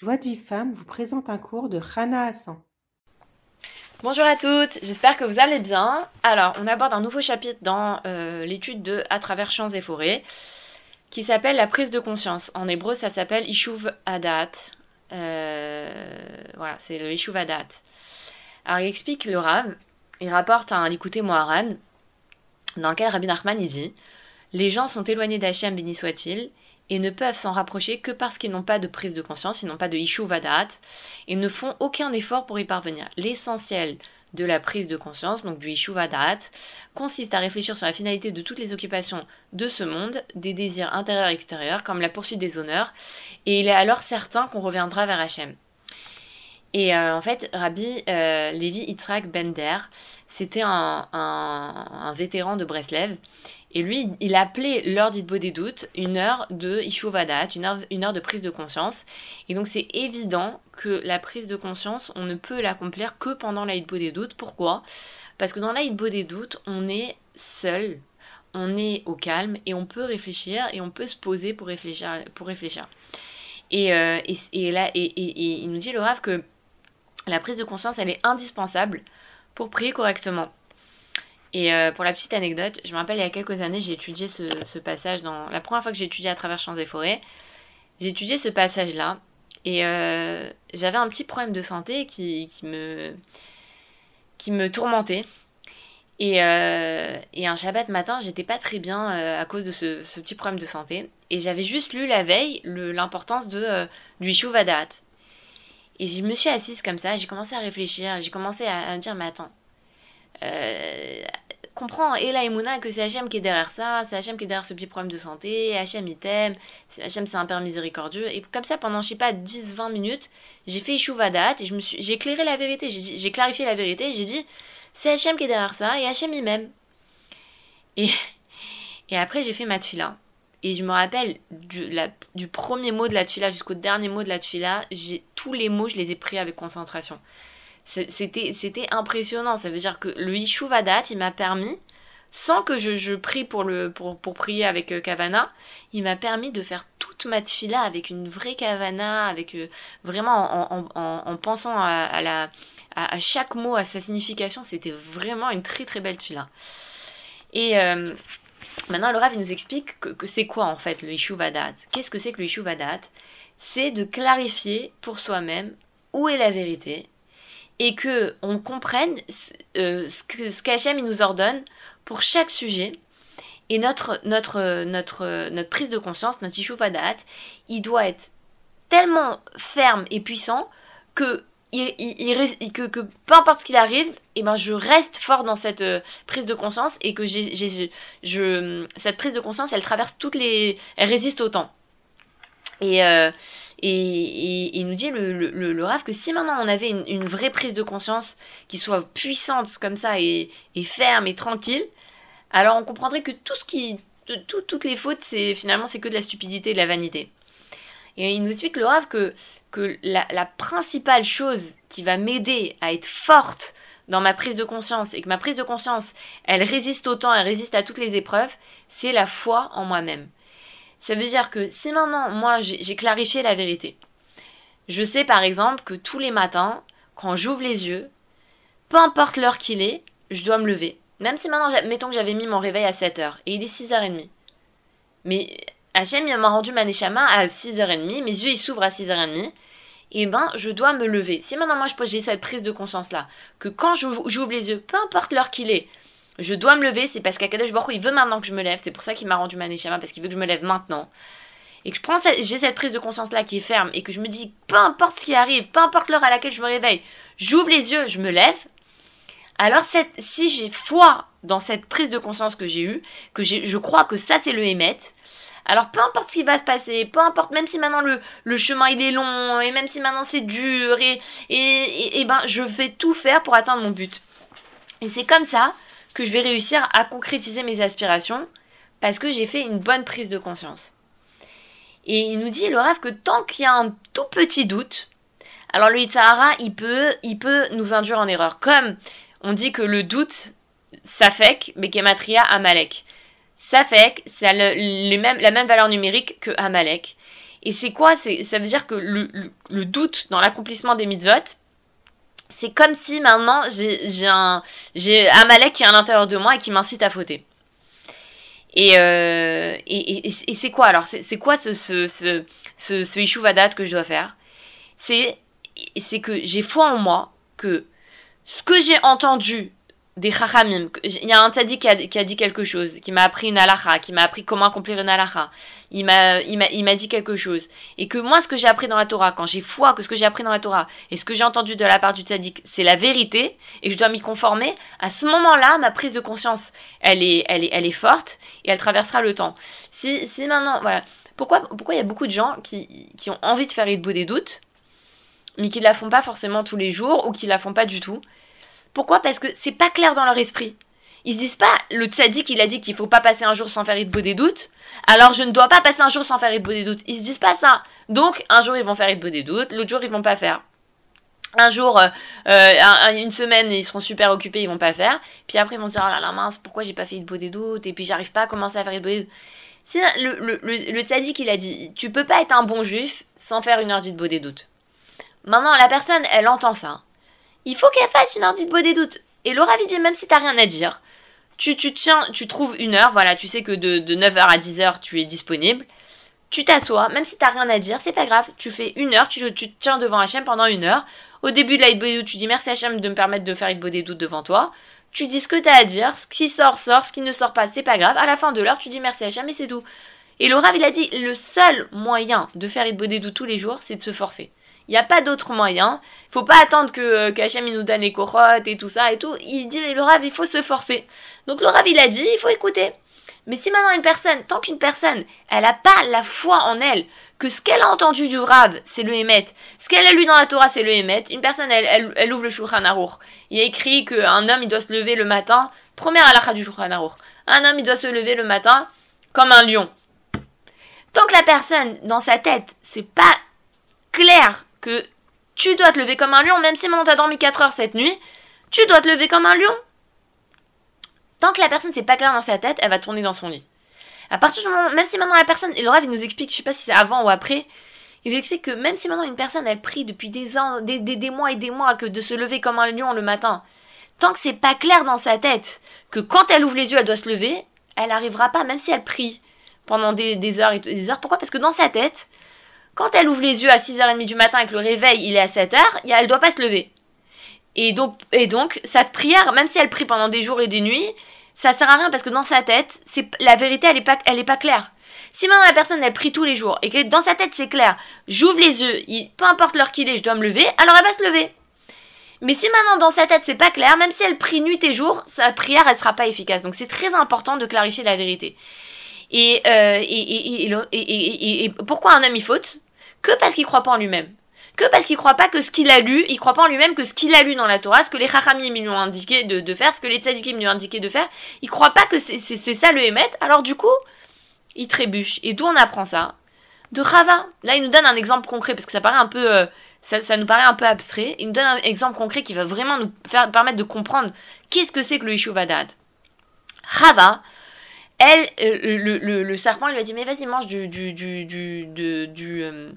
Joie de vie femme vous présente un cours de Rana Hassan. Bonjour à toutes, j'espère que vous allez bien. Alors, on aborde un nouveau chapitre dans euh, l'étude de À travers champs et forêts qui s'appelle la prise de conscience. En hébreu, ça s'appelle Ishuv Adat. Euh, voilà, c'est le Ishuv Adat. Alors, il explique le Rav, il rapporte un Likuté Moharan dans lequel Rabbi Nachman dit Les gens sont éloignés d'Hachem, béni soit-il, et ne peuvent s'en rapprocher que parce qu'ils n'ont pas de prise de conscience, ils n'ont pas de Ishu Vadat, et ne font aucun effort pour y parvenir. L'essentiel de la prise de conscience, donc du Ishu Vadat, consiste à réfléchir sur la finalité de toutes les occupations de ce monde, des désirs intérieurs et extérieurs, comme la poursuite des honneurs, et il est alors certain qu'on reviendra vers Hachem. Et euh, en fait, Rabbi euh, Levi Yitzhak Bender, c'était un, un, vétéran de Breslev, et lui, il appelait l'heure d'Itbo des doutes une heure de Ishuvadat, une heure, une heure de prise de conscience. Et donc c'est évident que la prise de conscience, on ne peut l'accomplir que pendant la des doutes. Pourquoi? Parce que dans la des doutes, on est seul, on est au calme et on peut réfléchir et on peut se poser pour réfléchir. Pour réfléchir. Et, euh, et, et là, et, et, il nous dit le Rav que la prise de conscience, elle est indispensable pour prier correctement. Et euh, pour la petite anecdote, je me rappelle il y a quelques années, j'ai étudié ce, passage dans la première fois que j'ai étudié à travers champs et forêts. J'ai étudié ce passage-là et euh, j'avais un petit problème de santé qui, me qui me tourmentait. Et, euh, et un Shabbat matin, j'étais pas très bien à cause de ce, petit problème de santé. Et j'avais juste lu la veille l'importance de du Ishu Vadat. Et je me suis assise comme ça, j'ai commencé à réfléchir, j'ai commencé à, à me dire, mais attends, euh, comprend et la Emouna que c'est Hachem qui est derrière ça, c'est Hachem qui est derrière ce petit problème de santé, Hachem il t'aime, Hachem c'est un père miséricordieux. Et comme ça, pendant, je sais pas, 10-20 minutes, j'ai fait Ishuvadat et j'ai éclairé la vérité, j'ai clarifié la vérité, j'ai dit, c'est Hachem qui est derrière ça et Hachem il m'aime. Et, et après, j'ai fait ma tfila. Et je me rappelle du, du premier mot de la tfila jusqu'au dernier mot de la tfila, j'ai, tous les mots, je les ai pris avec concentration c'était c'était impressionnant. Ça veut dire que le Ishuvadat il m'a permis sans que je, je prie pour le pour, pour prier avec euh, Kavana il m'a permis de faire toute ma tfila avec une vraie Kavana avec euh, vraiment en, en, en, pensant à, la à, à, chaque mot à sa signification. C'était vraiment une très très belle tfila et euh, maintenant le Rav il nous explique que, que c'est quoi en fait le Ishuvadat qu'est-ce que c'est que le Ishuvadat c'est de clarifier pour soi-même où est la vérité et que on comprenne euh, ce que ce nous ordonne pour chaque sujet et notre notre notre notre prise de conscience notre ishuvadat il doit être tellement ferme et puissant que il, il, il, que, que peu importe ce qu'il arrive, et eh ben je reste fort dans cette euh, prise de conscience et que j'ai, je, cette prise de conscience, elle traverse toutes les, elle résiste au temps. Et euh, et, il nous dit le, le, le que si maintenant on avait une, une, vraie prise de conscience qui soit puissante comme ça et, et ferme et tranquille, alors on comprendrait que tout ce qui, tout, toutes les fautes, c'est finalement c'est que de la stupidité et de la vanité. Et il nous explique le Rav que que la, la principale chose qui va m'aider à être forte dans ma prise de conscience et que ma prise de conscience, elle résiste au temps, elle résiste à toutes les épreuves, c'est la foi en moi-même. Ça veut dire que si maintenant, moi, j'ai clarifié la vérité, je sais par exemple que tous les matins, quand j'ouvre les yeux, peu importe l'heure qu'il est, je dois me lever. Même si maintenant, mettons que j'avais mis mon réveil à 7h et il est 6h30. Mais Hachem m'a rendu ma neshama à 6h30, mes yeux ils s'ouvrent à 6h30. Et ben, je dois me lever. Si maintenant moi j'ai cette prise de conscience là, que quand j'ouvre les yeux, peu importe l'heure qu'il est, je dois me lever, c'est parce qu'Akadosh Baruch il veut maintenant que je me lève, c'est pour ça qu'il m'a rendu ma neshama, parce qu'il veut que je me lève maintenant. Et que j'ai cette prise de conscience là qui est ferme et que je me dis peu importe ce qui arrive, peu importe l'heure à laquelle je me réveille, j'ouvre les yeux, je me lève. Alors cette, si j'ai foi dans cette prise de conscience que j'ai eue, que je crois que ça c'est le émet, alors peu importe ce qui va se passer, peu importe, même si maintenant le, le chemin il est long, et même si maintenant c'est dur, et, et, et, et ben je vais tout faire pour atteindre mon but. Et c'est comme ça que je vais réussir à concrétiser mes aspirations parce que j'ai fait une bonne prise de conscience. Et il nous dit, le rêve, que tant qu'il y a un tout petit doute, alors le Yitzhara, il peut, il peut nous induire en erreur. Comme on dit que le doute, ça fait Bekematria, Amalek. Ça fait ça a la même valeur numérique que Amalek. Et c'est quoi? Ça veut dire que le, le doute dans l'accomplissement des mitzvot, c'est comme si maintenant j'ai un Amalek qui est à l'intérieur de moi et qui m'incite à fauter. Et, euh, et, et, et c'est quoi alors C'est quoi ce ce ce ce, ce que je dois faire? C'est que j'ai foi en moi que ce que j'ai entendu des chachamim. Il y a un tzaddik qui a, dit quelque chose, qui m'a appris une halakha, qui m'a appris comment accomplir une halakha. Il m'a, il m'a, il m'a dit quelque chose. Et que moi, ce que j'ai appris dans la Torah, quand j'ai foi que ce que j'ai appris dans la Torah et ce que j'ai entendu de la part du tzaddik, c'est la vérité, et je dois m'y conformer, à ce moment-là, ma prise de conscience, elle est, elle est, elle est forte, et elle traversera le temps. Si, si maintenant, voilà. Pourquoi, pourquoi il y a beaucoup de gens qui, qui ont envie de faire beau des doutes, mais qui la font pas forcément tous les jours, ou qui la font pas du tout? Pourquoi? Parce que c'est pas clair dans leur esprit. Ils se disent pas, le tzaddik il a dit qu'il faut pas passer un jour sans faire beau des doutes, alors je ne dois pas passer un jour sans faire beau des doutes. Ils se disent pas ça. Donc un jour ils vont faire beau des doutes, l'autre jour ils vont pas faire. Un jour, euh, euh une semaine, ils seront super occupés, ils vont pas faire. Puis après, ils vont se dire, oh là là, mince, pourquoi j'ai pas fait beau des doutes? Et puis j'arrive pas à commencer à faire beau des doutes. C'est le, le, le, le tzaddik, il a dit, tu peux pas être un bon juif sans faire une heure beau des doutes. Maintenant, la personne, elle entend ça il faut qu'elle fasse une heure de beau des doutes. Et Laura lui dit, même si t'as rien à dire, tu, tu tiens, tu trouves une heure, voilà, tu sais que de, de 9h à 10h, tu es disponible. Tu t'assois, même si t'as rien à dire, c'est pas grave. Tu fais une heure, tu, tu te tiens devant Hachem pendant une heure. Au début de la doute, tu dis merci Hachem de me permettre de faire beau des doutes devant toi. Tu dis ce que t'as à dire, ce qui sort, sort, ce qui ne sort pas, c'est pas grave. À la fin de l'heure, tu dis merci Hachem et c'est tout. Et Laura, il a dit, le seul moyen de faire beau des doutes tous les jours, c'est de se forcer. Il n'y a pas d'autre moyen. Faut pas attendre que euh, qu'Hachem nous donne les corottes et tout ça et tout. Il dit le Rav, il faut se forcer. Donc le Rav, il a dit, il faut écouter. Mais si maintenant une personne, tant qu'une personne, elle a pas la foi en elle, que ce qu'elle a entendu du Rav, c'est le Hémet, ce qu'elle a lu dans la Torah, c'est le Hémet, une personne, elle, elle, ouvre le Shulchan Aruch. Il y a écrit qu'un homme, il doit se lever le matin, première halakha du Shulchan Aruch. Un homme, il doit se lever le matin comme un lion. Tant que la personne, dans sa tête, c'est pas clair que tu dois te lever comme un lion, même si maintenant t'as dormi 4 heures cette nuit, tu dois te lever comme un lion. Tant que la personne c'est pas clair dans sa tête, elle va tourner dans son lit. À partir du moment, même si maintenant la personne, et le rêve il nous explique, je sais pas si c'est avant ou après, il nous explique que même si maintenant une personne elle prie depuis des ans, des, des, mois et des mois que de se lever comme un lion le matin, tant que c'est pas clair dans sa tête que quand elle ouvre les yeux elle doit se lever, elle arrivera pas, même si elle prie pendant des, des heures et des heures. Pourquoi? Parce que dans sa tête, quand elle ouvre les yeux à 6h30 du matin et que le réveil il est à 7h, elle doit pas se lever. Et donc, et donc, cette prière, même si elle prie pendant des jours et des nuits, ça sert à rien parce que dans sa tête, c'est, la vérité elle est pas, elle est pas claire. Si maintenant la personne elle prie tous les jours et que dans sa tête c'est clair, j'ouvre les yeux, peu importe l'heure qu'il est, je dois me lever, alors elle va se lever. Mais si maintenant dans sa tête c'est pas clair, même si elle prie nuit et jour, sa prière elle sera pas efficace. Donc c'est très important de clarifier la vérité. Et, euh, et, et, et, pourquoi un homme il faute? Que parce qu'il croit pas en lui-même. Que parce qu'il croit pas que ce qu'il a lu, il croit pas en lui-même que ce qu'il a lu dans la Torah, ce que les chachamim lui ont indiqué de, faire, ce que les tzadikim lui ont indiqué de faire, il croit pas que c'est ça le émet, alors du coup, il trébuche. Et d'où on apprend ça? De Rava. Là, il nous donne un exemple concret, parce que ça paraît un peu, euh, ça, nous paraît un peu abstrait. Il nous donne un exemple concret qui va vraiment nous faire, permettre de comprendre qu'est-ce que c'est que le Yishuvadad. Rava, elle, euh, le, serpent lui a dit, mais vas-y, mange du, du, du, du, du, euh,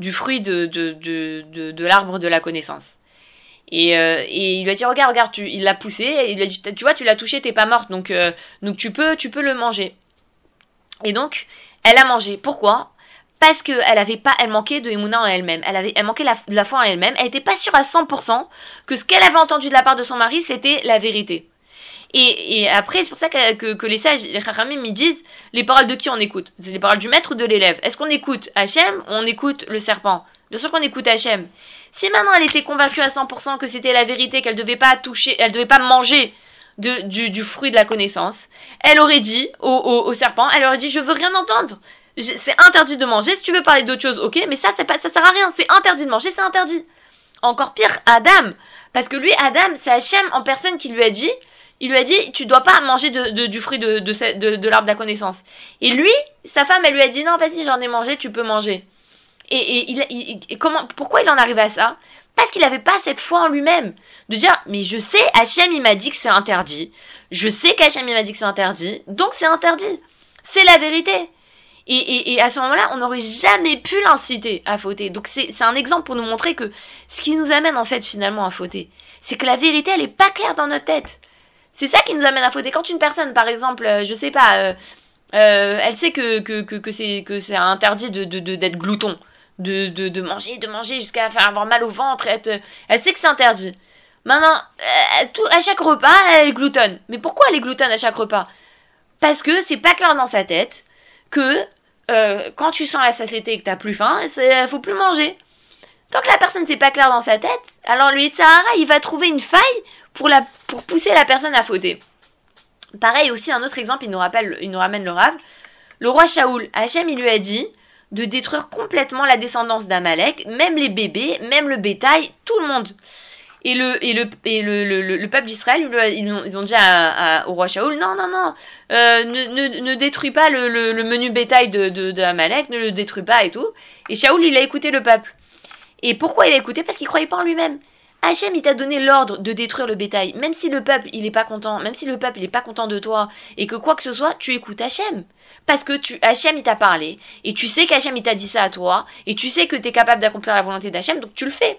du fruit de, de, de, de, l'arbre de la connaissance. Et, euh, et il lui a dit regarde regarde tu, il l'a poussé et il lui a dit tu vois tu l'as touché t'es pas morte donc euh, donc tu peux tu peux le manger. Et donc elle a mangé. Pourquoi? Parce que elle avait pas elle manquait de Emouna en elle-même. Elle avait elle manquait de la foi en elle-même. Elle était pas sûre à 100% que ce qu'elle avait entendu de la part de son mari c'était la vérité et, et après, c'est pour ça que, que, que les sages, les chachamim, ils disent les paroles de qui on écoute? Les paroles du maître ou de l'élève Est-ce qu'on écoute Hachem ou on écoute le serpent? Bien sûr qu'on écoute Hachem. Si maintenant elle était convaincue à 100% que c'était la vérité, qu'elle devait pas toucher, elle devait pas manger de, du, du fruit de la connaissance, elle aurait dit au, au, serpent, elle aurait dit je veux rien entendre. C'est interdit de manger. Si tu veux parler d'autre chose, ok, mais ça, pas, ça sert à rien. C'est interdit de manger, c'est interdit. Encore pire, Adam. Parce que lui, Adam, c'est Hachem en personne qui lui a dit, il lui a dit tu dois pas manger de, du fruit de, de, de, l'arbre de la connaissance. Et lui, sa femme, elle lui a dit non, vas-y, j'en ai mangé, tu peux manger. Et, et, il, et comment, pourquoi il en arrive à ça? Parce qu'il n'avait pas cette foi en lui-même. De dire, mais je sais, Hachem, il m'a dit que c'est interdit. Je sais qu'Hachem, il m'a dit que c'est interdit. Donc c'est interdit. C'est la vérité. Et, et, à ce moment-là, on n'aurait jamais pu l'inciter à fauter. Donc c'est un exemple pour nous montrer que ce qui nous amène en fait finalement à fauter, c'est que la vérité, elle est pas claire dans notre tête. C'est ça qui nous amène à fauter. Quand une personne, par exemple, euh, je sais pas, euh, euh, elle sait que, que, que, que c'est interdit de d'être de, d'être glouton, de, de, de manger, de manger jusqu'à avoir mal au ventre, être, elle sait que c'est interdit. Maintenant, tout, à chaque repas, elle gloutonne. Mais pourquoi elle gloutonne à chaque repas? Parce que c'est pas clair dans sa tête que euh, quand tu sens la satiété et que t'as plus faim, faut plus manger. Tant que la personne c'est pas clair dans sa tête, alors lui Sahara, il va trouver une faille pour la pour pousser la personne à fauter. Pareil aussi un autre exemple, il nous rappelle, il nous ramène le rave. Le roi Shaoul, Hachem, il lui a dit de détruire complètement la descendance d'Amalek, même les bébés, même le bétail, tout le monde. Et le et le et le, le, le peuple d'Israël ils, ont, ils ont dit à, au roi Shaoul non non non euh, ne, ne, détruis pas le, le, le menu bétail de, de, ne le détruis pas et tout et Shaoul il a écouté le peuple et pourquoi il a écouté? Parce qu'il croyait pas en lui-même Hachem il t'a donné l'ordre de détruire le bétail même si le peuple il est pas content même si le peuple il est pas content de toi et que quoi que ce soit tu écoutes Hachem parce que tu Hachem il t'a parlé et tu sais qu'Hachem il t'a dit ça à toi et tu sais que tu es capable d'accomplir la volonté d'Hachem donc tu le fais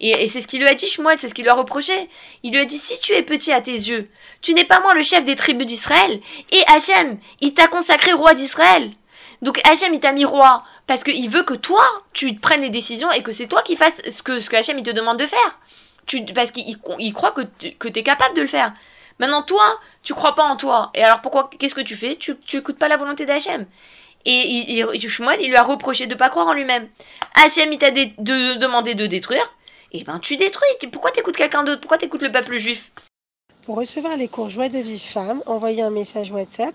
et, c'est ce qu'il lui a dit Shmuel, c'est ce qu'il lui a reproché. Il lui a dit, si tu es petit à tes yeux, tu n'es pas moins le chef des tribus d'Israël. Et Hachem, il t'a consacré roi d'Israël. Donc Hachem, il t'a mis roi parce qu'il veut que toi, tu prennes les décisions et que c'est toi qui fasses ce que, ce que Hachem, il te demande de faire. Tu, parce qu'il il croit que, que t'es capable de le faire. Maintenant, toi, tu crois pas en toi. Et alors pourquoi, qu'est-ce que tu fais? Tu, tu écoutes pas la volonté d'Hachem. Et il, il, Shmuel, lui a reproché de pas croire en lui-même. Hachem, il t'a de, demandé de détruire eh ben tu détruis. Pourquoi t'écoutes quelqu'un d'autre? Pourquoi t'écoutes le peuple juif? Pour recevoir les cours Joie de vie femme, envoyez un message WhatsApp